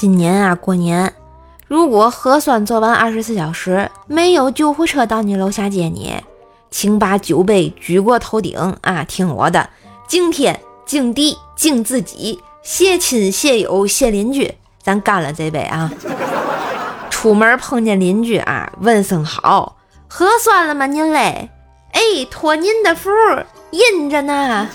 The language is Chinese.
今年啊过年如果核酸做完二十四小时没有救护车到你楼下接你请把酒杯举过头顶啊听我的。敬天敬地敬自己谢亲谢友谢邻居咱干了这杯啊。出门碰见邻居啊问声好。核酸了吗您嘞？哎托您的福阴着呢。